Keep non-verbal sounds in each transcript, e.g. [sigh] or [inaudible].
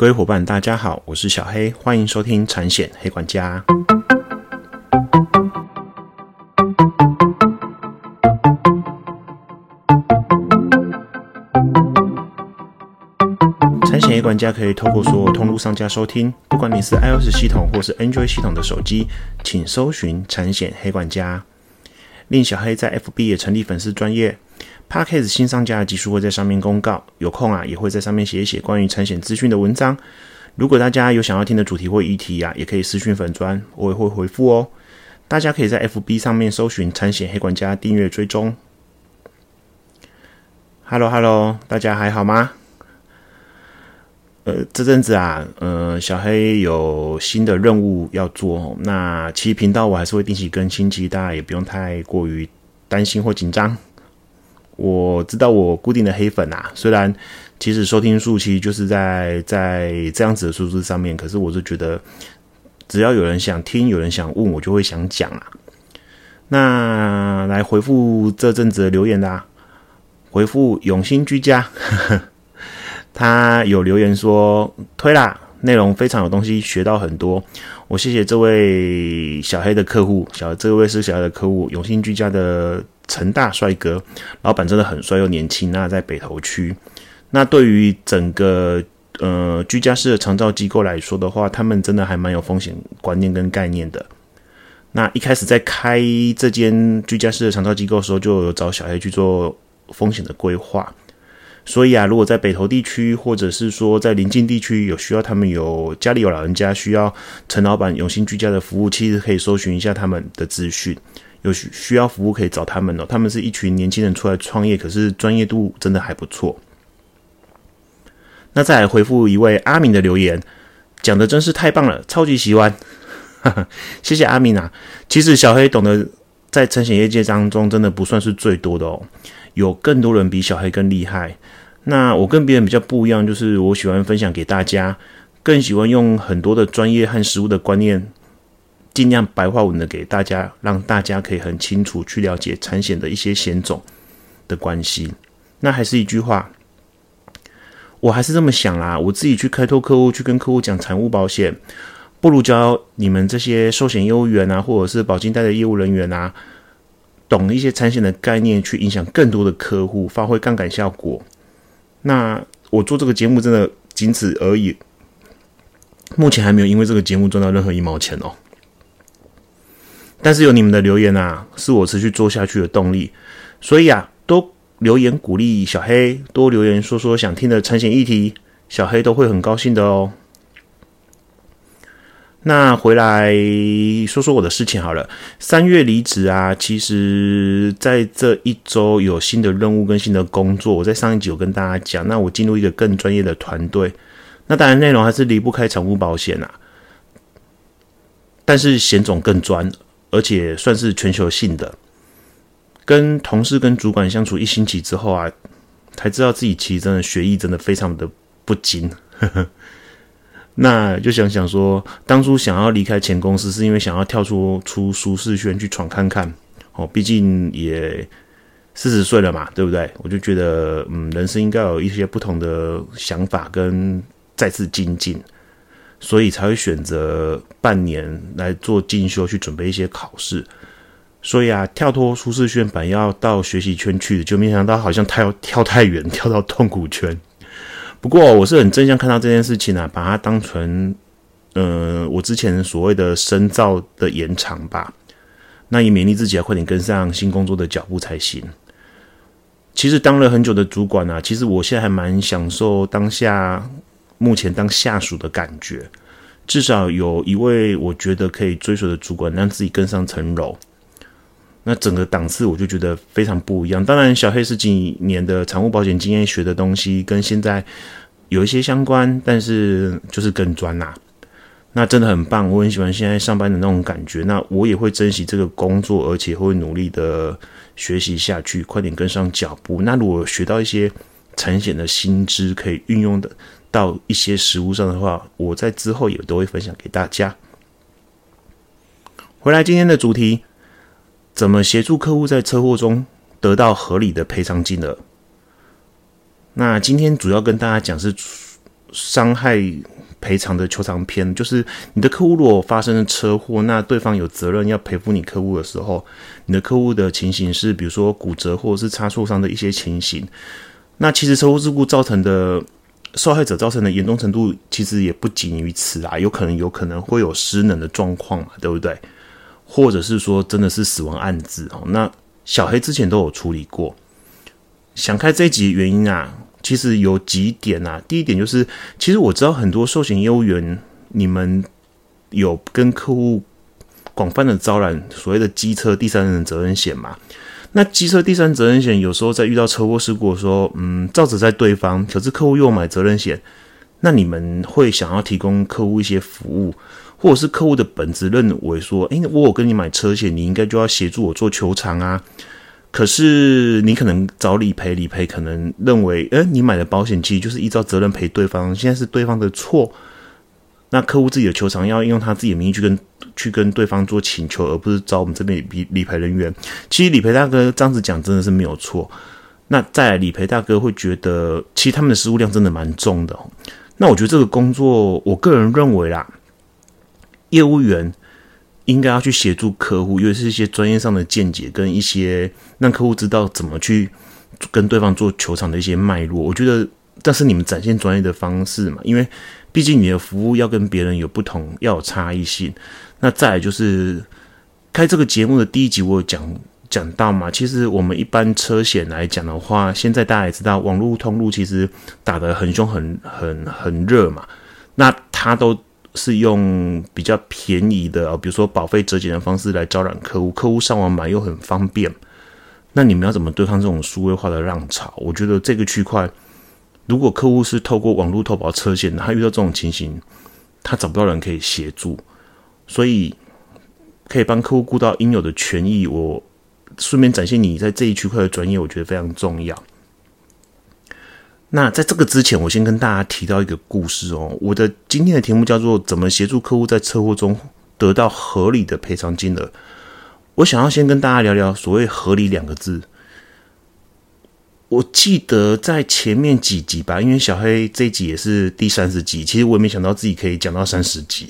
各位伙伴，大家好，我是小黑，欢迎收听产险黑管家。产险黑管家可以透过所有通路上架收听，不管你是 iOS 系统或是 Android 系统的手机，请搜寻产险黑管家。令小黑在 FB 也成立粉丝专业。Parkes 新上架的技术会在上面公告，有空啊也会在上面写一写关于产险资讯的文章。如果大家有想要听的主题或议题啊，也可以私讯粉砖，我也会回复哦。大家可以在 FB 上面搜寻“产险黑管家”订阅追踪。Hello Hello，大家还好吗？呃，这阵子啊，呃，小黑有新的任务要做，那其实频道我还是会定期更新，其实大家也不用太过于担心或紧张。我知道我固定的黑粉啊，虽然其实收听数其实就是在在这样子的数字上面，可是我是觉得只要有人想听，有人想问我就会想讲啊。那来回复这阵子的留言啦，回复永兴居家，[laughs] 他有留言说推啦，内容非常有东西，学到很多。我谢谢这位小黑的客户，小这位是小黑的客户，永兴居家的。陈大帅哥，老板真的很帅又年轻。那在北投区，那对于整个呃居家式的长照机构来说的话，他们真的还蛮有风险观念跟概念的。那一开始在开这间居家式的长照机构的时候，就有找小黑去做风险的规划。所以啊，如果在北投地区，或者是说在邻近地区有需要，他们有家里有老人家需要陈老板永兴居家的服务，其实可以搜寻一下他们的资讯。有需需要服务可以找他们哦，他们是一群年轻人出来创业，可是专业度真的还不错。那再来回复一位阿明的留言，讲的真是太棒了，超级喜欢，[laughs] 谢谢阿明啊。其实小黑懂得在产险业界当中，真的不算是最多的哦，有更多人比小黑更厉害。那我跟别人比较不一样，就是我喜欢分享给大家，更喜欢用很多的专业和实务的观念。尽量白话文的给大家，让大家可以很清楚去了解产险的一些险种的关系。那还是一句话，我还是这么想啦。我自己去开拓客户，去跟客户讲产物保险，不如教你们这些寿险业务员啊，或者是保金贷的业务人员啊，懂一些产险的概念，去影响更多的客户，发挥杠杆效果。那我做这个节目真的仅此而已，目前还没有因为这个节目赚到任何一毛钱哦。但是有你们的留言啊，是我持续做下去的动力。所以啊，多留言鼓励小黑，多留言说说想听的产险议题，小黑都会很高兴的哦。那回来说说我的事情好了。三月离职啊，其实在这一周有新的任务跟新的工作。我在上一集有跟大家讲，那我进入一个更专业的团队。那当然内容还是离不开产物保险啊，但是险种更专。而且算是全球性的，跟同事跟主管相处一星期之后啊，才知道自己其实真的学艺真的非常的不精。[laughs] 那就想想说，当初想要离开前公司，是因为想要跳出出舒适圈去闯看看。哦，毕竟也四十岁了嘛，对不对？我就觉得，嗯，人生应该有一些不同的想法跟再次精进。所以才会选择半年来做进修，去准备一些考试。所以啊，跳脱舒适圈，本要到学习圈去，就没想到好像太跳太远，跳到痛苦圈。不过我是很正向看到这件事情啊，把它当成，呃，我之前所谓的深造的延长吧。那也勉励自己要快点跟上新工作的脚步才行。其实当了很久的主管啊，其实我现在还蛮享受当下。目前当下属的感觉，至少有一位我觉得可以追随的主管，让自己更上层楼。那整个档次我就觉得非常不一样。当然，小黑十几年的财务保险经验学的东西，跟现在有一些相关，但是就是更专啦。那真的很棒，我很喜欢现在上班的那种感觉。那我也会珍惜这个工作，而且会努力的学习下去，快点跟上脚步。那如果学到一些产险的新知，可以运用的。到一些食物上的话，我在之后也都会分享给大家。回来今天的主题，怎么协助客户在车祸中得到合理的赔偿金额？那今天主要跟大家讲是伤害赔偿的求偿篇，就是你的客户如果发生了车祸，那对方有责任要赔付你客户的时候，你的客户的情形是，比如说骨折或者是擦挫伤的一些情形。那其实车祸事故造成的受害者造成的严重程度，其实也不仅于此啊，有可能有可能会有失能的状况嘛，对不对？或者是说真的是死亡案子哦。那小黑之前都有处理过。想开这一集的原因啊，其实有几点啊。第一点就是，其实我知道很多寿险业务员，你们有跟客户广泛的招揽所谓的机车第三人责任险嘛？那机车第三责任险有时候在遇到车祸事故的时候，嗯，照着在对方，可是客户又买责任险，那你们会想要提供客户一些服务，或者是客户的本质认为说，诶，我我跟你买车险，你应该就要协助我做球场啊。可是你可能找理赔，理赔可能认为，诶，你买的保险其实就是依照责任赔对方，现在是对方的错。那客户自己的球场要用他自己的名义去跟去跟对方做请求，而不是找我们这边理理赔人员。其实理赔大哥这样子讲真的是没有错。那再来理赔大哥会觉得，其实他们的失误量真的蛮重的。那我觉得这个工作，我个人认为啦，业务员应该要去协助客户，尤其是一些专业上的见解跟一些让客户知道怎么去跟对方做球场的一些脉络。我觉得，这是你们展现专业的方式嘛，因为。毕竟你的服务要跟别人有不同，要有差异性。那再来就是开这个节目的第一集，我有讲讲到嘛。其实我们一般车险来讲的话，现在大家也知道，网络通路其实打得很凶、很很很热嘛。那它都是用比较便宜的，比如说保费折减的方式来招揽客户，客户上网买又很方便。那你们要怎么对抗这种数位化的浪潮？我觉得这个区块。如果客户是透过网络投保车险，他遇到这种情形，他找不到人可以协助，所以可以帮客户顾到应有的权益。我顺便展现你在这一区块的专业，我觉得非常重要。那在这个之前，我先跟大家提到一个故事哦。我的今天的题目叫做“怎么协助客户在车祸中得到合理的赔偿金额”。我想要先跟大家聊聊所谓“合理”两个字。我记得在前面几集吧，因为小黑这一集也是第三十集，其实我也没想到自己可以讲到三十集，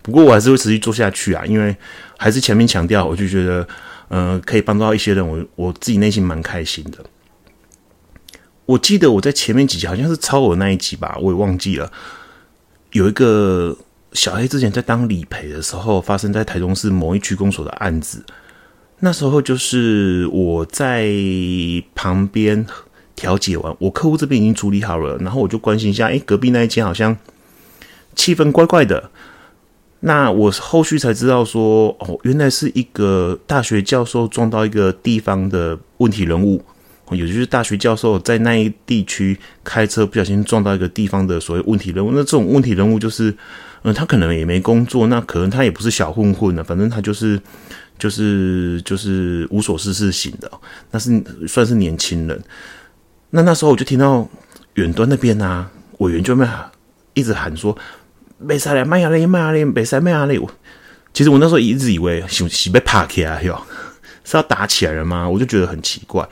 不过我还是会持续做下去啊，因为还是前面强调，我就觉得，呃，可以帮助到一些人，我我自己内心蛮开心的。我记得我在前面几集好像是超我那一集吧，我也忘记了，有一个小黑之前在当理赔的时候，发生在台中市某一区公所的案子。那时候就是我在旁边调解完，我客户这边已经处理好了，然后我就关心一下，哎，隔壁那一间好像气氛怪怪的。那我后续才知道说，哦，原来是一个大学教授撞到一个地方的问题人物，也就是大学教授在那一地区开车不小心撞到一个地方的所谓问题人物。那这种问题人物就是，嗯，他可能也没工作，那可能他也不是小混混了，反正他就是。就是就是无所事事型的，那是算是年轻人。那那时候我就听到远端那边啊，委员就在一直喊说：“没啥嘞，麦亚嘞，麦亚嘞，没啥麦亚嘞。”其实我那时候一直以为是是被拍起来哟，是要打起来了吗？我就觉得很奇怪，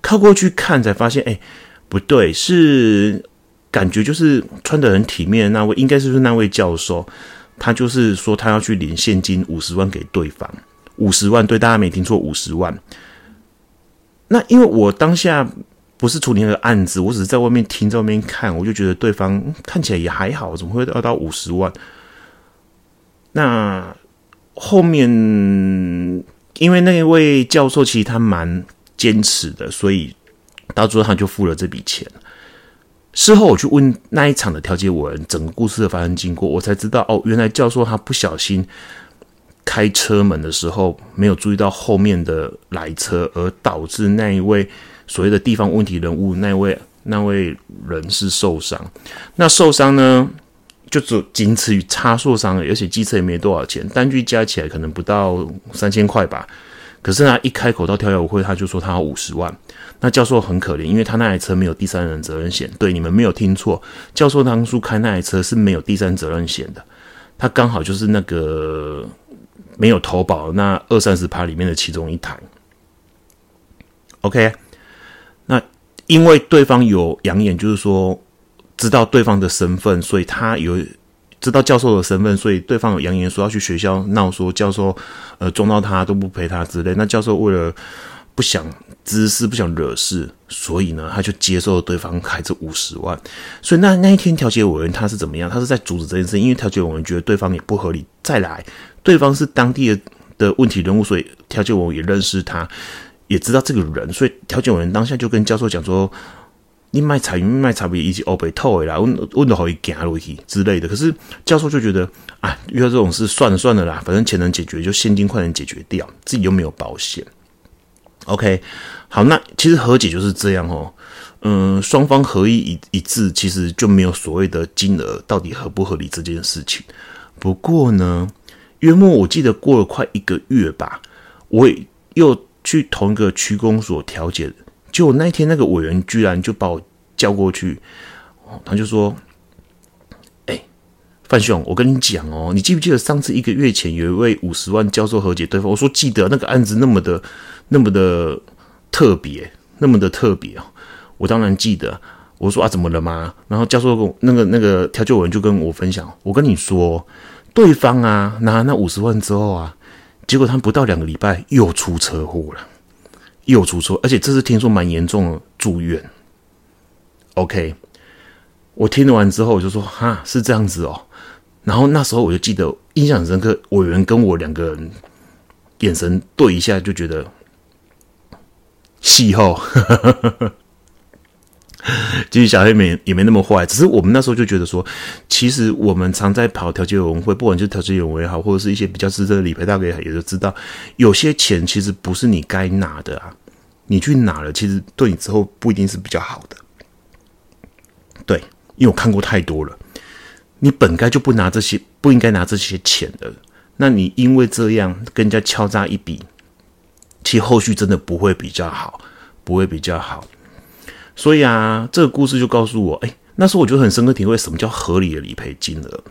靠过去看才发现，哎，不对，是感觉就是穿的很体面的那位，应该是不是那位教授？他就是说他要去领现金五十万给对方。五十万，对大家没听错，五十万。那因为我当下不是处理那个案子，我只是在外面听，在外面看，我就觉得对方看起来也还好，怎么会要到五十万？那后面因为那位教授其实他蛮坚持的，所以到最后他就付了这笔钱。事后我去问那一场的调解委员，整个故事的发生经过，我才知道哦，原来教授他不小心。开车门的时候没有注意到后面的来车，而导致那一位所谓的地方问题人物那位那位人是受伤。那受伤呢，就只仅此于擦受伤了，而且机车也没多少钱，单据加起来可能不到三千块吧。可是他一开口到跳跃舞会，他就说他要五十万。那教授很可怜，因为他那台车没有第三人责任险。对，你们没有听错，教授当初开那台车是没有第三责任险的，他刚好就是那个。没有投保那二三十趴里面的其中一台，OK，那因为对方有扬言，就是说知道对方的身份，所以他有知道教授的身份，所以对方有扬言说要去学校闹，说教授呃撞到他都不陪他之类。那教授为了不想滋事，不想惹事，所以呢，他就接受了对方开这五十万。所以那那一天调解委员他是怎么样？他是在阻止这件事，因为调解委员觉得对方也不合理。再来，对方是当地的的问题人物，所以调解委员也认识他，也知道这个人，所以调解委员当下就跟教授讲说。你卖彩云卖茶叶以及欧北透啦，问问的好一行落去之类的。可是教授就觉得，啊，遇到这种事算了算了啦，反正钱能解决就现金快点解决掉，自己又没有保险。OK，好，那其实和解就是这样哦。嗯，双方合意一一致，其实就没有所谓的金额到底合不合理这件事情。不过呢，约莫我记得过了快一个月吧，我又去同一个区公所调解。就那一天，那个委员居然就把我叫过去，他就说：“哎，范兄，我跟你讲哦，你记不记得上次一个月前有一位五十万教授和解对方？我说记得，那个案子那么的、那么的特别，那么的特别哦。我当然记得。我说啊，怎么了吗？然后教授跟那个那个调解委员就跟我分享，我跟你说，对方啊拿那五十万之后啊，结果他不到两个礼拜又出车祸了。”又出错，而且这次听说蛮严重的，住院。OK，我听完之后，我就说：“哈，是这样子哦。”然后那时候我就记得印象很深刻，委员跟我两个人眼神对一下，就觉得戏后。其实小黑没也没那么坏，只是我们那时候就觉得说，其实我们常在跑调解委员会，不管是调解委员会也好，或者是一些比较资深的理赔大哥也就知道，有些钱其实不是你该拿的啊，你去拿了，其实对你之后不一定是比较好的。对，因为我看过太多了，你本该就不拿这些，不应该拿这些钱的，那你因为这样跟人家敲诈一笔，其实后续真的不会比较好，不会比较好。所以啊，这个故事就告诉我，哎，那时候我就很深刻体会什么叫合理的理赔金额。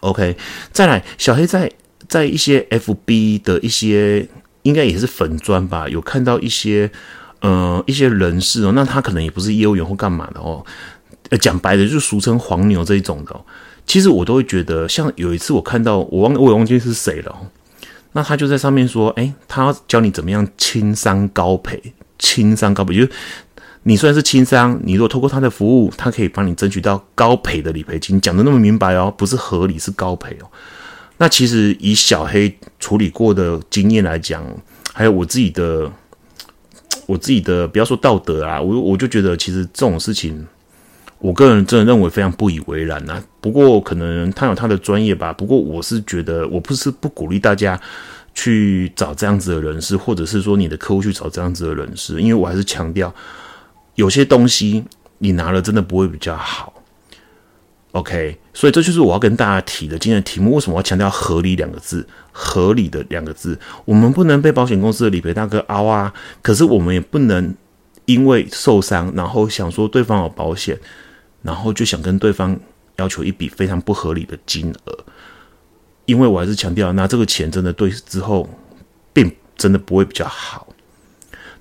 OK，再来，小黑在在一些 FB 的一些应该也是粉砖吧，有看到一些呃一些人士哦，那他可能也不是业务员或干嘛的哦，呃，讲白的就俗称黄牛这一种的。其实我都会觉得，像有一次我看到我忘我也忘记是谁了，那他就在上面说，哎，他教你怎么样轻伤高赔，轻伤高赔就。你虽然是轻伤，你如果透过他的服务，他可以帮你争取到高赔的理赔金，讲的那么明白哦，不是合理是高赔哦。那其实以小黑处理过的经验来讲，还有我自己的，我自己的不要说道德啊，我我就觉得其实这种事情，我个人真的认为非常不以为然呐。不过可能他有他的专业吧，不过我是觉得我不是不鼓励大家去找这样子的人士，或者是说你的客户去找这样子的人士，因为我还是强调。有些东西你拿了真的不会比较好，OK，所以这就是我要跟大家提的今天的题目。为什么要强调合理两个字？合理的两个字，我们不能被保险公司的理赔大哥凹啊，可是我们也不能因为受伤，然后想说对方有保险，然后就想跟对方要求一笔非常不合理的金额。因为我还是强调，拿这个钱真的对之后，并真的不会比较好。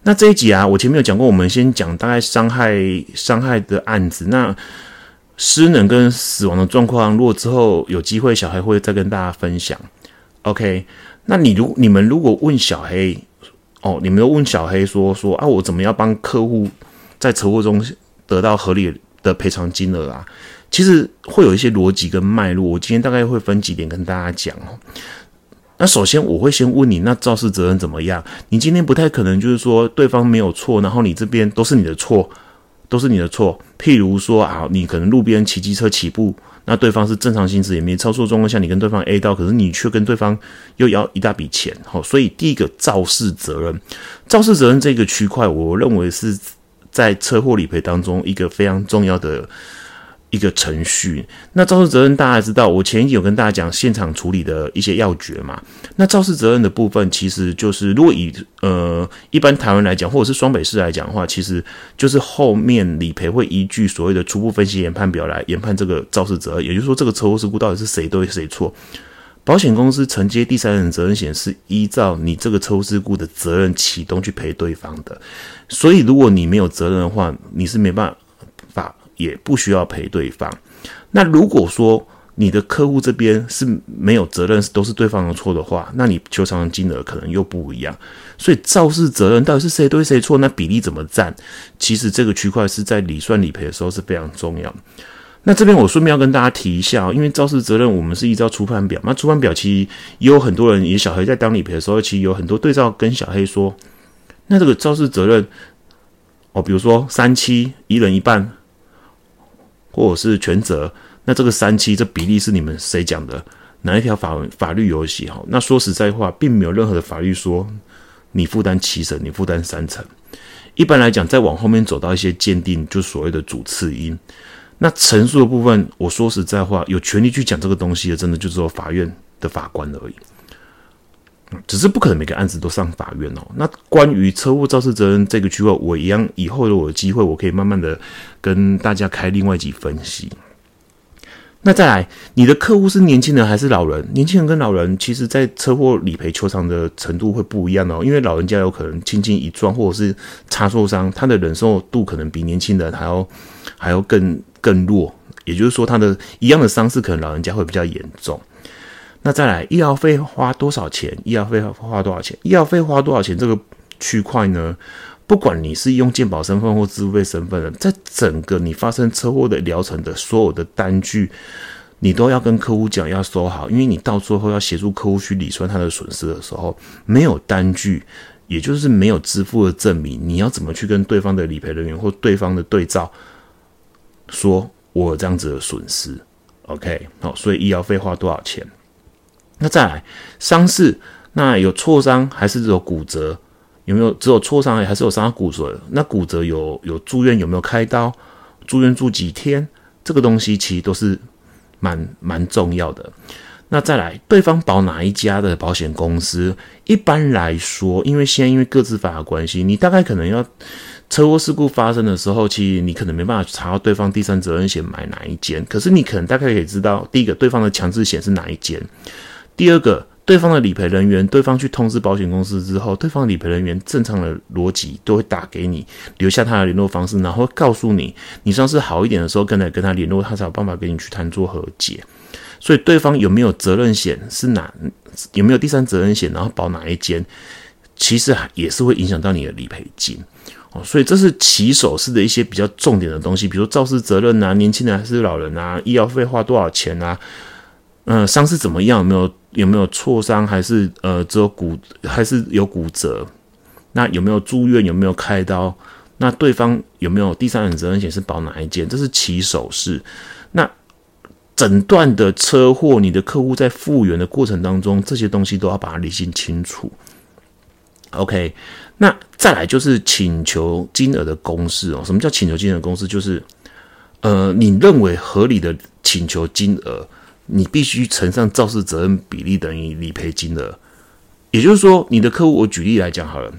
那这一集啊，我前面有讲过，我们先讲大概伤害伤害的案子。那失能跟死亡的状况，如果之后有机会，小黑会再跟大家分享。OK，那你如你们如果问小黑，哦，你们问小黑说说啊，我怎么样帮客户在车祸中得到合理的赔偿金额啊？其实会有一些逻辑跟脉络，我今天大概会分几点跟大家讲哦。那首先我会先问你，那肇事责任怎么样？你今天不太可能就是说对方没有错，然后你这边都是你的错，都是你的错。譬如说啊，你可能路边骑机车起步，那对方是正常行驶，也没超速状况下，你跟对方 A 到，可是你却跟对方又要一大笔钱，好，所以第一个肇事责任，肇事责任这个区块，我认为是在车祸理赔当中一个非常重要的。一个程序，那肇事责任大家知道，我前一集有跟大家讲现场处理的一些要诀嘛。那肇事责任的部分，其实就是如果以呃一般台湾来讲，或者是双北市来讲的话，其实就是后面理赔会依据所谓的初步分析研判表来研判这个肇事责任，也就是说这个车祸事故到底是谁对谁错。保险公司承接第三人责任险是依照你这个车祸事故的责任启动去赔对方的，所以如果你没有责任的话，你是没办法。也不需要赔对方。那如果说你的客户这边是没有责任，都是对方的错的话，那你求偿的金额可能又不一样。所以肇事责任到底是谁对谁错，那比例怎么占？其实这个区块是在理算理赔的时候是非常重要。那这边我顺便要跟大家提一下，因为肇事责任我们是依照初判表，那初判表其实也有很多人，也小黑在当理赔的时候，其实有很多对照跟小黑说，那这个肇事责任哦，比如说三七一人一半，或者是全责。那这个三七这比例是你们谁讲的？哪一条法法律有写？哈，那说实在话，并没有任何的法律说你负担七成，你负担三成。一般来讲，再往后面走到一些鉴定，就所谓的主次因。那陈述的部分，我说实在话，有权利去讲这个东西的，真的就只有法院的法官而已。只是不可能每个案子都上法院哦。那关于车祸肇事责任这个区块，我一样以后有我的机会，我可以慢慢的跟大家开另外一集分析。那再来，你的客户是年轻人还是老人？年轻人跟老人，其实在车祸理赔求偿的程度会不一样哦。因为老人家有可能轻轻一撞，或者是擦受伤，他的忍受度可能比年轻人还要还要更更弱。也就是说，他的一样的伤势，可能老人家会比较严重。那再来，医疗费花多少钱？医疗费花多少钱？医疗费花多少钱？这个区块呢？不管你是用健保身份或支付费身份的，在整个你发生车祸的疗程的所有的单据，你都要跟客户讲要收好，因为你到最后要协助客户去理算他的损失的时候，没有单据，也就是没有支付的证明，你要怎么去跟对方的理赔人员或对方的对照说我有这样子的损失？OK，好，所以医疗费花多少钱？那再来伤势，那有挫伤还是有骨折？有没有只有挫伤，还是有伤到骨折？那骨折有有住院，有没有开刀？住院住几天？这个东西其实都是蛮蛮重要的。那再来，对方保哪一家的保险公司？一般来说，因为现在因为各自法的关系，你大概可能要车祸事故发生的时候，其实你可能没办法查到对方第三责任险买哪一间。可是你可能大概可以知道，第一个对方的强制险是哪一间，第二个。对方的理赔人员，对方去通知保险公司之后，对方理赔人员正常的逻辑都会打给你，留下他的联络方式，然后告诉你，你上次好一点的时候，跟来跟他联络，他才有办法跟你去谈做和解。所以对方有没有责任险是哪，有没有第三责任险，然后保哪一间，其实也是会影响到你的理赔金哦。所以这是起手式的一些比较重点的东西，比如肇事责任啊，年轻人还是老人啊，医疗费花多少钱啊，嗯，伤势怎么样，有没有？有没有挫伤，还是呃只有骨，还是有骨折？那有没有住院？有没有开刀？那对方有没有第三人责任险是保哪一件？这是起手式。那诊断的车祸，你的客户在复原的过程当中，这些东西都要把它理清清楚。OK，那再来就是请求金额的公式哦。什么叫请求金额公式？就是呃，你认为合理的请求金额。你必须乘上肇事责任比例等于理赔金额，也就是说，你的客户，我举例来讲好了，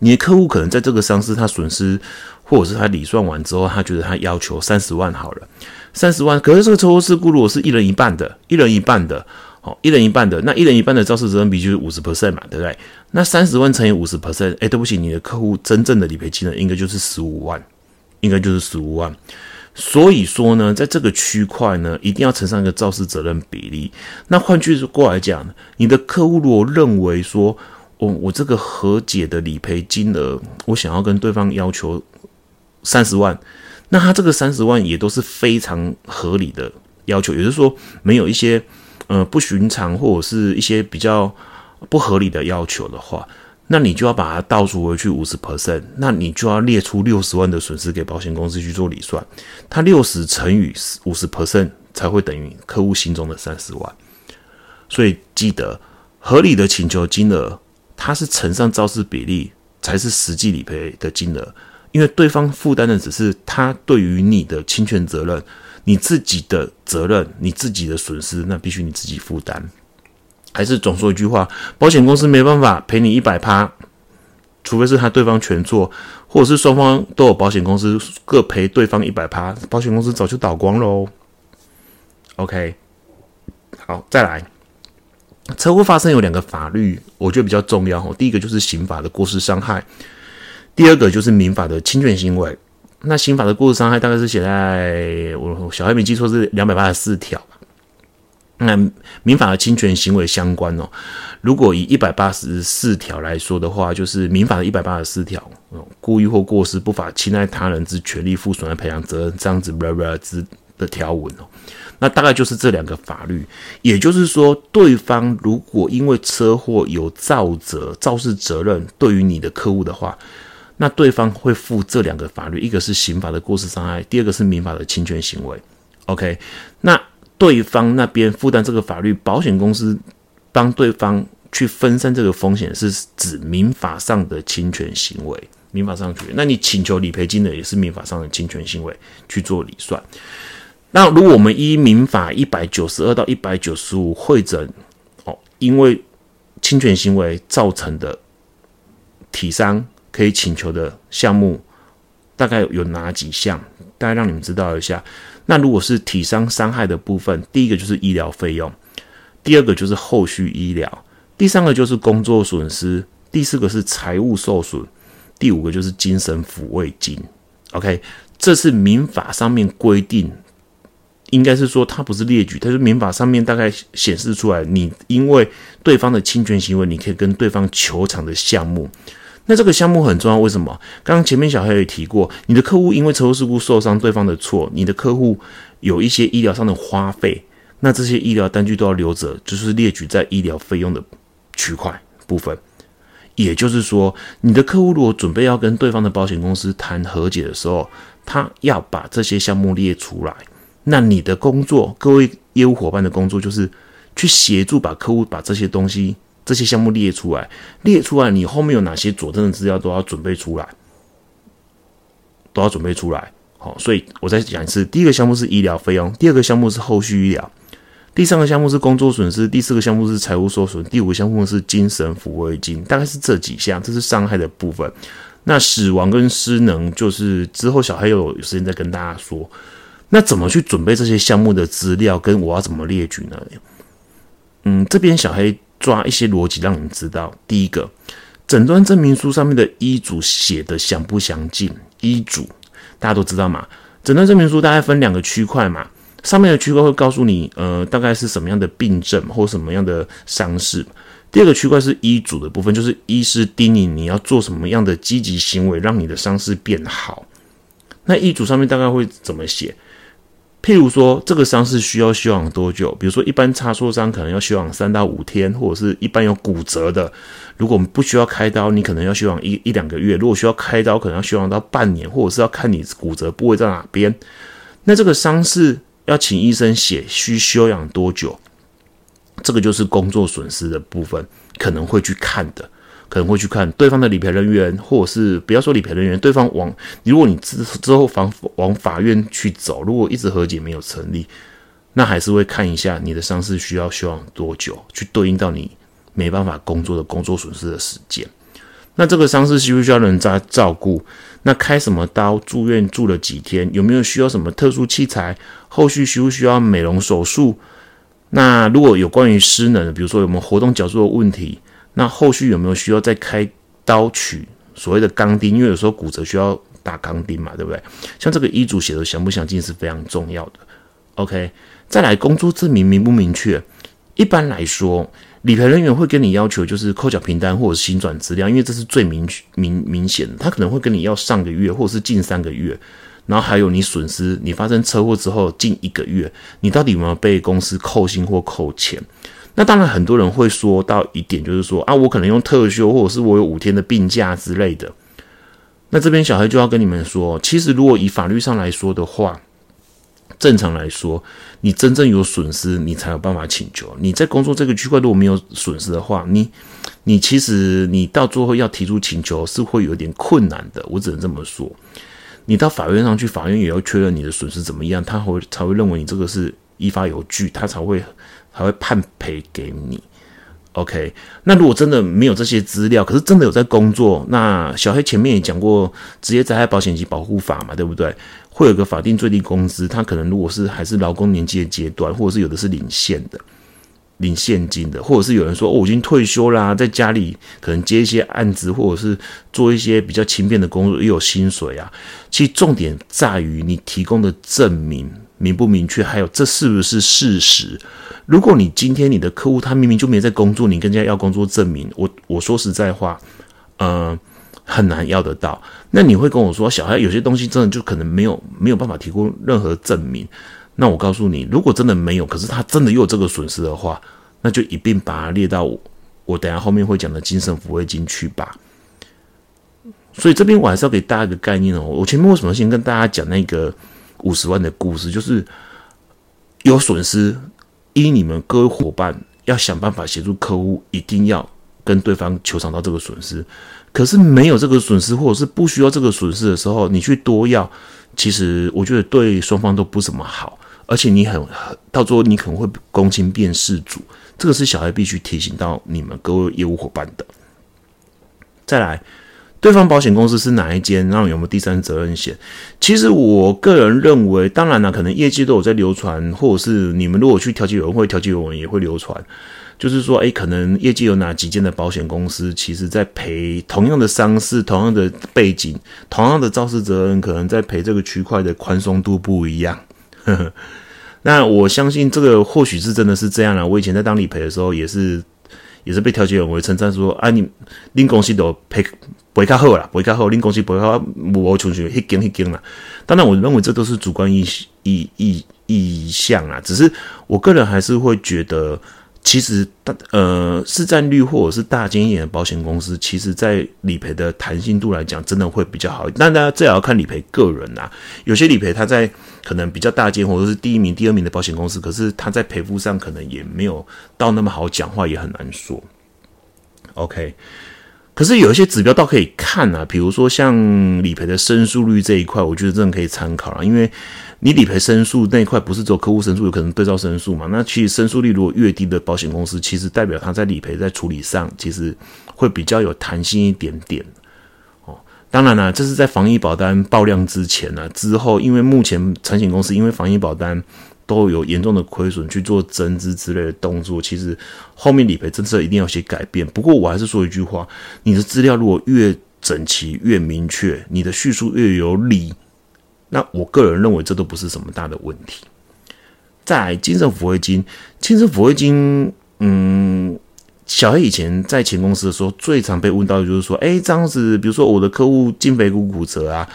你的客户可能在这个伤势他损失，或者是他理算完之后，他觉得他要求三十万好了，三十万，可是这个车祸事故如果是一人一半的，一人一半的，哦，一人一半的，那一人一半的肇事责任比就是五十 percent 嘛，对不对？那三十万乘以五十 percent，哎，对不起，你的客户真正的理赔金额应该就是十五万，应该就是十五万。所以说呢，在这个区块呢，一定要乘上一个肇事责任比例。那换句话来讲，你的客户如果认为说，我我这个和解的理赔金额，我想要跟对方要求三十万，那他这个三十万也都是非常合理的要求，也就是说，没有一些呃不寻常或者是一些比较不合理的要求的话。那你就要把它倒数回去五十 percent，那你就要列出六十万的损失给保险公司去做理算，它六十乘以五十 percent 才会等于客户心中的三十万。所以记得合理的请求金额，它是乘上肇事比例才是实际理赔的金额，因为对方负担的只是他对于你的侵权责任，你自己的责任，你自己的损失，那必须你自己负担。还是总说一句话，保险公司没办法赔你一百趴，除非是他对方全做，或者是双方都有保险公司各赔对方一百趴，保险公司早就倒光喽。OK，好，再来，车祸发生有两个法律，我觉得比较重要哦。第一个就是刑法的过失伤害，第二个就是民法的侵权行为。那刑法的过失伤害大概是写在我小黑没记错是两百八十四条。那民法的侵权行为相关哦，如果以一百八十四条来说的话，就是民法的一百八十四条，故意或过失不法侵害他人之权利，负损害赔偿责任这样子之的条文哦。那大概就是这两个法律，也就是说，对方如果因为车祸有造责、肇事责任，对于你的客户的话，那对方会负这两个法律，一个是刑法的过失伤害，第二个是民法的侵权行为。OK，那。对方那边负担这个法律，保险公司帮对方去分散这个风险，是指民法上的侵权行为。民法上去，那你请求理赔金的也是民法上的侵权行为去做理算。那如果我们依民法一百九十二到一百九十五会诊，哦，因为侵权行为造成的体伤可以请求的项目，大概有哪几项？大概让你们知道一下。那如果是体伤伤害的部分，第一个就是医疗费用，第二个就是后续医疗，第三个就是工作损失，第四个是财务受损，第五个就是精神抚慰金。OK，这是民法上面规定，应该是说它不是列举，它是民法上面大概显示出来，你因为对方的侵权行为，你可以跟对方求偿的项目。那这个项目很重要，为什么？刚刚前面小黑也提过，你的客户因为车祸事故受伤，对方的错，你的客户有一些医疗上的花费，那这些医疗单据都要留着，就是列举在医疗费用的区块部分。也就是说，你的客户如果准备要跟对方的保险公司谈和解的时候，他要把这些项目列出来。那你的工作，各位业务伙伴的工作，就是去协助把客户把这些东西。这些项目列出来，列出来，你后面有哪些佐证的资料都要准备出来，都要准备出来。好，所以我再讲一次：第一个项目是医疗费用，第二个项目是后续医疗，第三个项目是工作损失，第四个项目是财务受损，第五个项目是精神抚慰金。大概是这几项，这是伤害的部分。那死亡跟失能，就是之后小黑有有时间再跟大家说。那怎么去准备这些项目的资料，跟我要怎么列举呢？嗯，这边小黑。抓一些逻辑让你知道，第一个，诊断证明书上面的医嘱写的详不详尽？医嘱大家都知道嘛？诊断证明书大概分两个区块嘛，上面的区块会告诉你，呃，大概是什么样的病症或什么样的伤势。第二个区块是医嘱的部分，就是医师叮咛你要做什么样的积极行为，让你的伤势变好。那医嘱上面大概会怎么写？譬如说，这个伤势需要休养多久？比如说，一般擦挫伤可能要休养三到五天，或者是一般有骨折的，如果我们不需要开刀，你可能要休养一一两个月；如果需要开刀，可能要休养到半年，或者是要看你骨折部位在哪边。那这个伤势要请医生写，需休养多久？这个就是工作损失的部分，可能会去看的。可能会去看对方的理赔人员，或者是不要说理赔人员，对方往如果你之之后往往法院去走，如果一直和解没有成立，那还是会看一下你的伤势需要休养多久，去对应到你没办法工作的工作损失的时间。那这个伤势需不需要人家照顾？那开什么刀？住院住了几天？有没有需要什么特殊器材？后续需不需要美容手术？那如果有关于失能，比如说有没有活动角度的问题？那后续有没有需要再开刀取所谓的钢钉？因为有时候骨折需要打钢钉嘛，对不对？像这个医嘱写的详不详尽是非常重要的。OK，再来工作证明明不明确？一般来说，理赔人员会跟你要求就是扣缴凭单或者是新转资料，因为这是最明明明显的。他可能会跟你要上个月或者是近三个月，然后还有你损失，你发生车祸之后近一个月，你到底有没有被公司扣薪或扣钱？那当然，很多人会说到一点，就是说啊，我可能用特休，或者是我有五天的病假之类的。那这边小黑就要跟你们说，其实如果以法律上来说的话，正常来说，你真正有损失，你才有办法请求。你在工作这个区块如果没有损失的话，你你其实你到最后要提出请求是会有点困难的。我只能这么说，你到法院上去，法院也要确认你的损失怎么样，他会才会认为你这个是依法有据，他才会。还会判赔给你，OK？那如果真的没有这些资料，可是真的有在工作，那小黑前面也讲过职业灾害保险及保护法嘛，对不对？会有个法定最低工资，他可能如果是还是劳工年纪的阶段，或者是有的是领现的，领现金的，或者是有人说我已经退休啦，在家里可能接一些案子，或者是做一些比较轻便的工作，又有薪水啊。其实重点在于你提供的证明明不明确，还有这是不是事实。如果你今天你的客户他明明就没在工作，你跟人家要工作证明，我我说实在话，呃，很难要得到。那你会跟我说，小孩有些东西真的就可能没有没有办法提供任何证明。那我告诉你，如果真的没有，可是他真的有这个损失的话，那就一并把它列到我等下后面会讲的精神抚慰金去吧。所以这边我还是要给大家一个概念哦。我前面为什么先跟大家讲那个五十万的故事，就是有损失，依你们各位伙伴要想办法协助客户，一定要跟对方求偿到这个损失。可是没有这个损失，或者是不需要这个损失的时候，你去多要。其实我觉得对双方都不怎么好，而且你很到最后你可能会公亲变事主，这个是小孩必须提醒到你们各位业务伙伴的。再来，对方保险公司是哪一间？然后有没有第三责任险？其实我个人认为，当然了，可能业界都有在流传，或者是你们如果去调解委员会，调解委员也会流传。就是说，哎，可能业界有哪几间的保险公司，其实在赔同样的伤势、同样的背景、同样的肇事责任，可能在赔这个区块的宽松度不一样。[laughs] 那我相信这个或许是真的是这样了。我以前在当理赔的时候，也是也是被调解委员称赞说，啊，你恁公司都赔不会较好啦，不会较好，恁公司不会较无穷穷，一间一间啦。当然，我认为这都是主观意意意意向啊，只是我个人还是会觉得。其实大呃市占率或者是大间一点的保险公司，其实在理赔的弹性度来讲，真的会比较好。但大家这也要看理赔个人呐。有些理赔它在可能比较大间或者是第一名、第二名的保险公司，可是它在赔付上可能也没有到那么好讲话，也很难说。OK，可是有一些指标倒可以看啊，比如说像理赔的申诉率这一块，我觉得真的可以参考了，因为。你理赔申诉那一块不是只有客户申诉有可能对照申诉嘛？那其实申诉率如果越低的保险公司，其实代表它在理赔在处理上其实会比较有弹性一点点。哦，当然了，这是在防疫保单爆量之前呢，之后因为目前产险公司因为防疫保单都有严重的亏损去做增资之类的动作，其实后面理赔政策一定要写改变。不过我还是说一句话：你的资料如果越整齐越明确，你的叙述越有理。那我个人认为这都不是什么大的问题。在精神抚慰金，精神抚慰金，嗯，小黑以前在前公司的时候，最常被问到的就是说，哎，这样子，比如说我的客户胫腓骨骨折啊，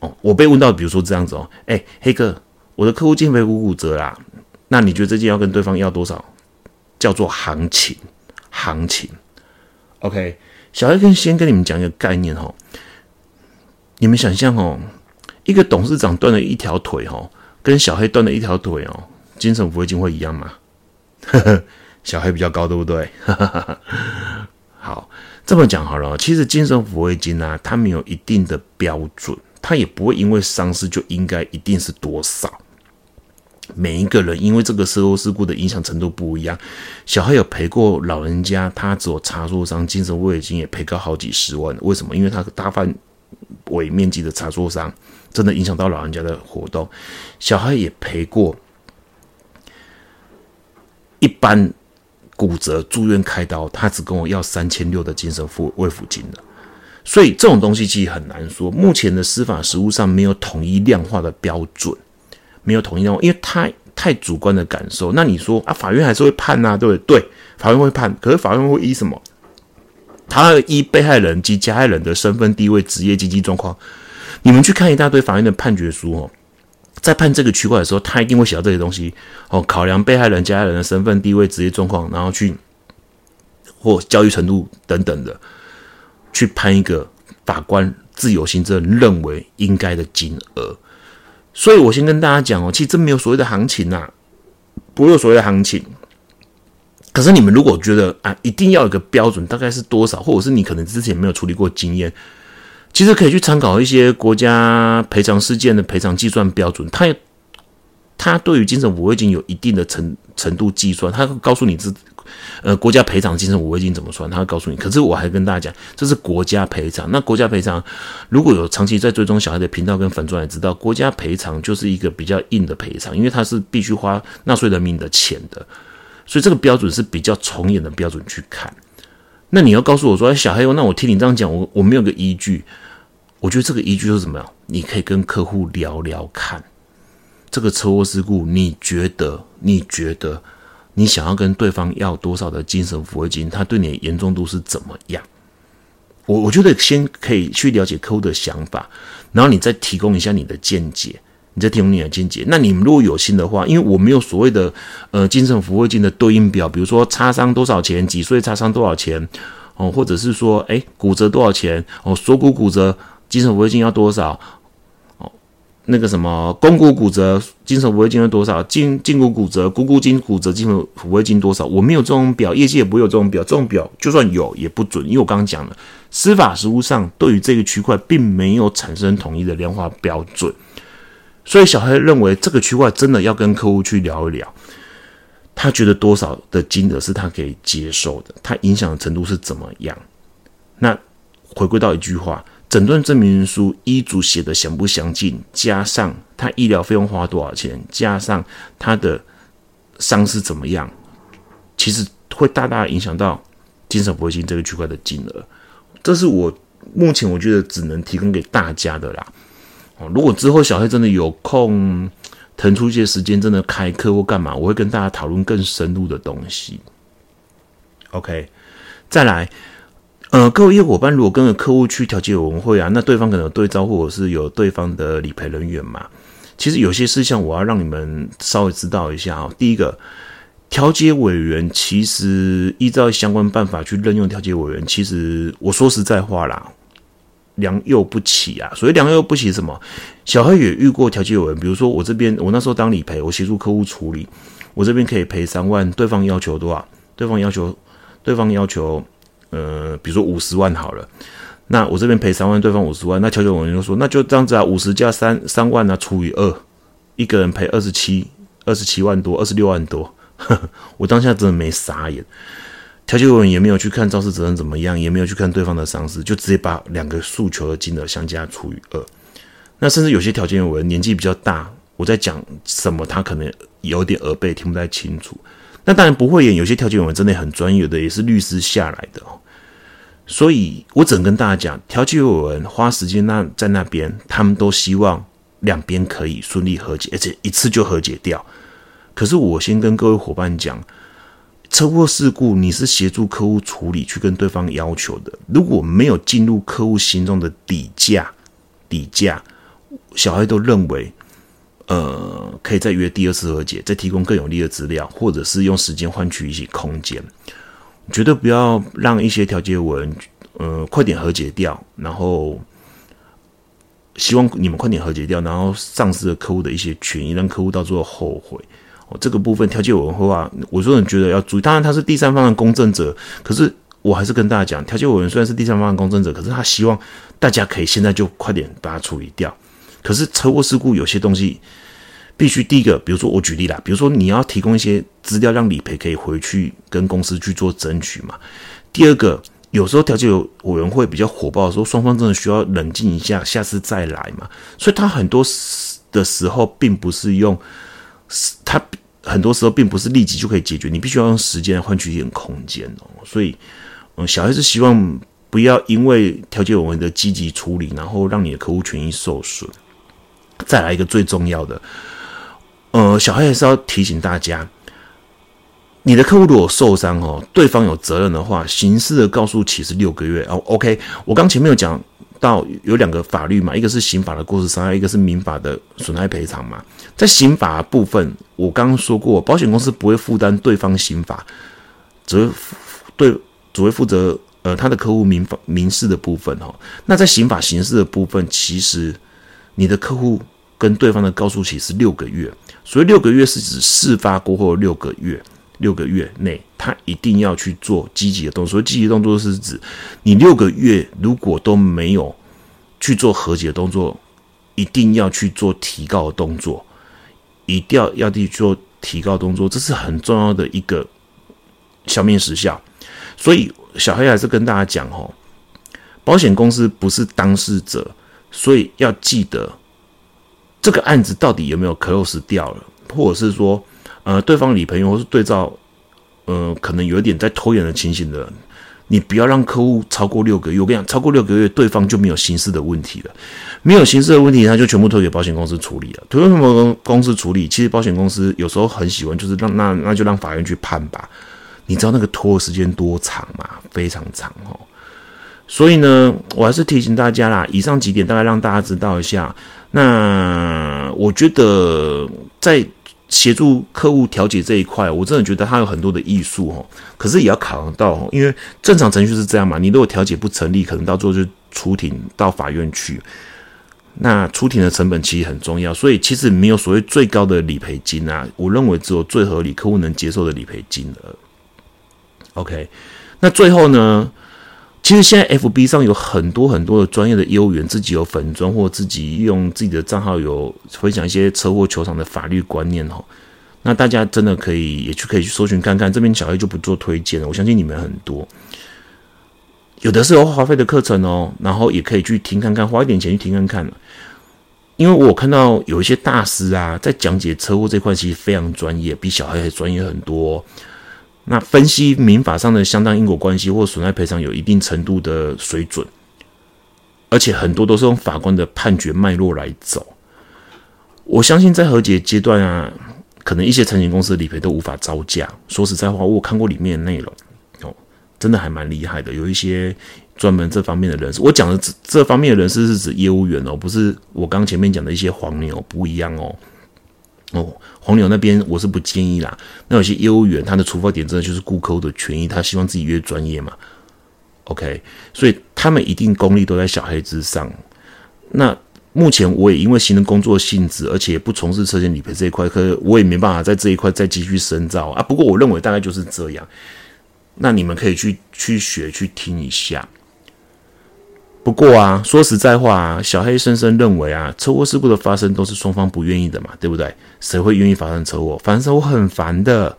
哦，我被问到，比如说这样子哦，哎，黑哥，我的客户胫腓骨骨折啦，那你觉得这件要跟对方要多少？叫做行情，行情。OK，小黑跟先跟你们讲一个概念哦，你们想象哦。一个董事长断了一条腿，哦，跟小黑断了一条腿，哦，精神抚慰金会一样吗？呵 [laughs] 呵小黑比较高，对不对？[laughs] 好，这么讲好了。其实精神抚慰金呢，它没有一定的标准，它也不会因为伤势就应该一定是多少。每一个人因为这个车祸事故的影响程度不一样，小孩有赔过老人家，他只有查出伤，精神抚慰金也赔个好几十万。为什么？因为他大范围面积的查出伤。真的影响到老人家的活动，小孩也赔过，一般骨折住院开刀，他只跟我要三千六的精神抚慰抚金的，所以这种东西其实很难说。目前的司法实务上没有统一量化的标准，没有统一量化，因为太太主观的感受。那你说啊，法院还是会判呐，对不对？对，法院会判，可是法院会依什么？他依被害人及加害人的身份地位、职业经济状况。你们去看一大堆法院的判决书哦，在判这个区块的时候，他一定会写到这些东西哦，考量被害人、加害人的身份、地位、职业状况，然后去或教育程度等等的，去判一个法官自由行政认为应该的金额。所以我先跟大家讲哦，其实真没有所谓的行情呐，不会有所谓的行情。可是你们如果觉得啊，一定要有个标准，大概是多少，或者是你可能之前没有处理过经验。其实可以去参考一些国家赔偿事件的赔偿计算标准，它它对于精神抚慰金有一定的程程度计算，它会告诉你是呃国家赔偿精神抚慰金怎么算，他会告诉你。可是我还跟大家讲，这是国家赔偿。那国家赔偿如果有长期在追踪小孩的频道跟粉钻也知道，国家赔偿就是一个比较硬的赔偿，因为它是必须花纳税人民的钱的。所以这个标准是比较从严的标准去看。那你要告诉我说，哎小黑，那我听你这样讲，我我没有个依据。我觉得这个依据是什么呀？你可以跟客户聊聊看，这个车祸事故，你觉得？你觉得？你想要跟对方要多少的精神抚慰金？他对你的严重度是怎么样？我我觉得先可以去了解客户的想法，然后你再提供一下你的见解。你再提供你的见解。那你们如果有心的话，因为我没有所谓的呃精神抚慰金的对应表，比如说擦伤多少钱，几岁擦伤多少钱，哦，或者是说哎骨折多少钱，哦锁骨骨折精神抚慰金要多少，那个什么肱骨骨折精神抚慰金要多少，胫胫骨骨折股骨筋骨折精神抚慰金多少？我没有这种表，业界也不会有这种表，这种表就算有也不准，因为我刚刚讲了，司法实务上对于这个区块并没有产生统一的量化标准。所以小黑认为这个区块真的要跟客户去聊一聊，他觉得多少的金额是他可以接受的，他影响的程度是怎么样？那回归到一句话，诊断证明书医嘱写的详不详尽，加上他医疗费用花多少钱，加上他的伤势怎么样，其实会大大影响到精神抚慰金这个区块的金额。这是我目前我觉得只能提供给大家的啦。哦，如果之后小黑真的有空腾出一些时间，真的开课或干嘛，我会跟大家讨论更深入的东西。OK，再来，呃，各位业伙伴，如果跟着客户去调解委员会啊，那对方可能有对招或者是有对方的理赔人员嘛。其实有些事项我要让你们稍微知道一下啊。第一个，调解委员其实依照相关办法去任用调解委员，其实我说实在话啦。良莠不齐啊！所谓良莠不齐什么？小黑也遇过调解委员，比如说我这边，我那时候当理赔，我协助客户处理，我这边可以赔三万，对方要求多少？对方要求，对方要求，呃，比如说五十万好了，那我这边赔三万，对方五十万，那调解委员就说，那就这样子啊，五十加三三万呢，除以二，一个人赔二十七，二十七万多，二十六万多呵呵，[laughs] 我当下真的没傻眼。调解委员也没有去看肇事责任怎么样，也没有去看对方的伤势，就直接把两个诉求的金额相加除以二。那甚至有些调解委员年纪比较大，我在讲什么，他可能有点耳背，听不太清楚。那当然不会演，有些调解委员真的很专业的，也是律师下来的哦。所以我只能跟大家讲，调解委员花时间那在那边，他们都希望两边可以顺利和解，而且一次就和解掉。可是我先跟各位伙伴讲。车祸事故，你是协助客户处理，去跟对方要求的。如果没有进入客户心中的底价，底价，小黑都认为，呃，可以再约第二次和解，再提供更有利的资料，或者是用时间换取一些空间。绝对不要让一些调解文，呃，快点和解掉，然后希望你们快点和解掉，然后丧失了客户的一些权益，让客户到最后后悔。哦，这个部分调解委员会啊，我说你觉得要注意。当然他是第三方的公正者，可是我还是跟大家讲，调解委员虽然是第三方的公正者，可是他希望大家可以现在就快点把它处理掉。可是车祸事故有些东西必须第一个，比如说我举例啦，比如说你要提供一些资料让理赔可以回去跟公司去做争取嘛。第二个，有时候调解委员会比较火爆的时候，双方真的需要冷静一下，下次再来嘛。所以他很多的时候并不是用。他很多时候并不是立即就可以解决，你必须要用时间换取一点空间哦。所以，嗯，小孩子希望不要因为调解委员的积极处理，然后让你的客户权益受损。再来一个最重要的，呃，小孩还是要提醒大家，你的客户如果受伤哦，对方有责任的话，刑事的告诉期是六个月哦。OK，我刚前面有讲。到有两个法律嘛，一个是刑法的过失伤害，一个是民法的损害赔偿嘛。在刑法部分，我刚刚说过，保险公司不会负担对方刑法，只会对只会负责呃他的客户民法民事的部分哦。那在刑法刑事的部分，其实你的客户跟对方的告诉期是六个月，所以六个月是指事发过后六个月。六个月内，他一定要去做积极的动作。所谓积极动作是指，你六个月如果都没有去做和解的动作，一定要去做提告的动作，一定要要去做提告动作，这是很重要的一个消灭时效。所以小黑还是跟大家讲哦，保险公司不是当事者，所以要记得这个案子到底有没有 close 掉了，或者是说。呃，对方理赔员或是对照呃，可能有一点在拖延的情形的，你不要让客户超过六个月。我跟你讲，超过六个月，对方就没有刑事的问题了。没有刑事的问题，他就全部推给保险公司处理了。推给什么公司处理？其实保险公司有时候很喜欢，就是让那那就让法院去判吧。你知道那个拖的时间多长吗？非常长哦。所以呢，我还是提醒大家啦，以上几点大概让大家知道一下。那我觉得在协助客户调解这一块，我真的觉得它有很多的艺术哦。可是也要考量到，因为正常程序是这样嘛，你如果调解不成立，可能到最后就出庭到法院去。那出庭的成本其实很重要，所以其实没有所谓最高的理赔金啊。我认为只有最合理、客户能接受的理赔金额。OK，那最后呢？其实现在 FB 上有很多很多的专业的业务员，自己有粉砖或自己用自己的账号有分享一些车祸球场的法律观念哦。那大家真的可以也去可以去搜寻看看。这边小黑就不做推荐了，我相信你们很多，有的是有花费的课程哦，然后也可以去听看看，花一点钱去听看看。因为我看到有一些大师啊，在讲解车祸这块其实非常专业，比小黑还专业很多。那分析民法上的相当因果关系或损害赔偿有一定程度的水准，而且很多都是用法官的判决脉络来走。我相信在和解阶段啊，可能一些承险公司的理赔都无法招架。说实在话，我看过里面的内容哦，真的还蛮厉害的。有一些专门这方面的人士，我讲的这这方面的人士是指业务员哦，不是我刚前面讲的一些黄牛不一样哦。哦，黄牛那边我是不建议啦。那有些业务员他的出发点真的就是顾客的权益，他希望自己越专业嘛。OK，所以他们一定功力都在小黑之上。那目前我也因为新的工作性质，而且不从事车险理赔这一块，可我也没办法在这一块再继续深造啊。不过我认为大概就是这样。那你们可以去去学去听一下。不过啊，说实在话啊，小黑深深认为啊，车祸事故的发生都是双方不愿意的嘛，对不对？谁会愿意发生车祸？反正我很烦的。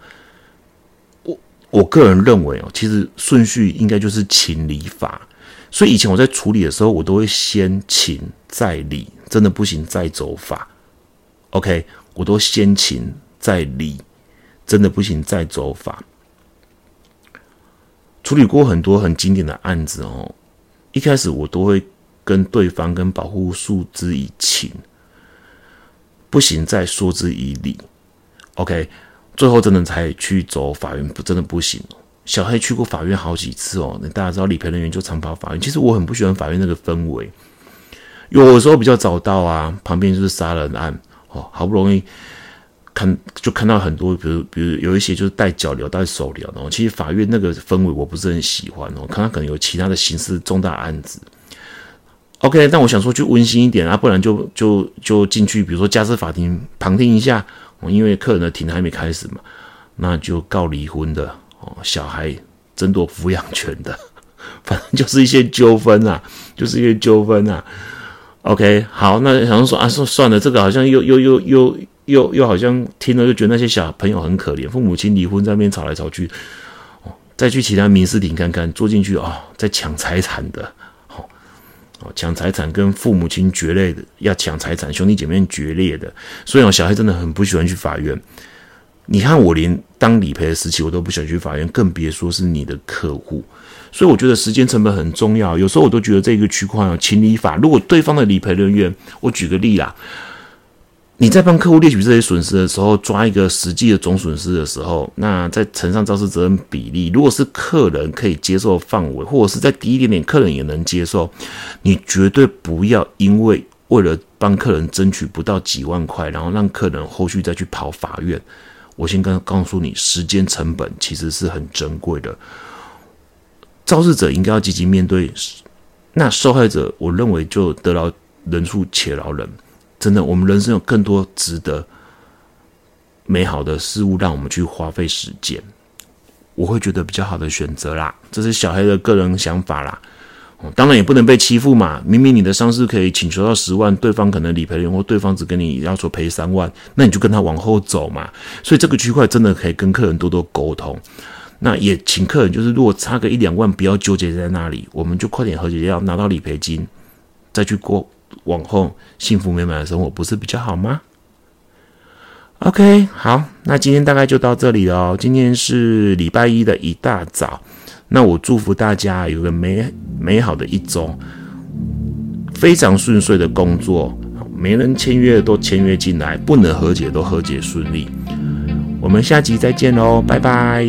我我个人认为哦，其实顺序应该就是情理法。所以以前我在处理的时候，我都会先情再理，真的不行再走法。OK，我都先情再理，真的不行再走法。处理过很多很经典的案子哦。一开始我都会跟对方跟保护诉之以情，不行再说之以理，OK，最后真的才去走法院，不真的不行。小黑去过法院好几次哦，那大家知道理赔人员就常跑法院。其实我很不喜欢法院那个氛围，有时候比较早到啊，旁边就是杀人案哦，好不容易。看就看到很多，比如比如有一些就是带脚镣、带手镣的。其实法院那个氛围我不是很喜欢哦，看他可能有其他的刑事重大案子。OK，但我想说就温馨一点啊，不然就就就进去，比如说家事法庭旁听一下，因为客人的庭还没开始嘛，那就告离婚的哦，小孩争夺抚养权的，[laughs] 反正就是一些纠纷啊，就是一些纠纷啊。OK，好，那想说啊，说算了，这个好像又又又又。又又好像听了就觉得那些小朋友很可怜，父母亲离婚在那边吵来吵去，哦，再去其他民事庭看看，坐进去啊，在抢财产的，哦哦，抢财产跟父母亲决裂的，要抢财产，兄弟姐妹决裂的，所以哦，小孩真的很不喜欢去法院。你看我连当理赔的时期我都不想去法院，更别说是你的客户。所以我觉得时间成本很重要，有时候我都觉得这个区块有情理法，如果对方的理赔人员，我举个例啦。你在帮客户列举这些损失的时候，抓一个实际的总损失的时候，那在乘上肇事责任比例，如果是客人可以接受范围，或者是再低一点点，客人也能接受，你绝对不要因为为了帮客人争取不到几万块，然后让客人后续再去跑法院。我先跟告诉你，时间成本其实是很珍贵的。肇事者应该要积极面对，那受害者，我认为就得饶人处且饶人。真的，我们人生有更多值得美好的事物，让我们去花费时间。我会觉得比较好的选择啦，这是小黑的个人想法啦。哦当然也不能被欺负嘛。明明你的伤势可以请求到十万，对方可能理赔人或对方只跟你要求赔三万，那你就跟他往后走嘛。所以这个区块真的可以跟客人多多沟通。那也请客人，就是如果差个一两万，不要纠结在那里，我们就快点和解，要拿到理赔金，再去过。往后幸福美满的生活不是比较好吗 OK，好，那今天大概就到这里了哦。今天是礼拜一的一大早，那我祝福大家有个美美好的一周，非常顺遂的工作，没人签约的都签约进来，不能和解都和解顺利。我们下集再见喽，拜拜。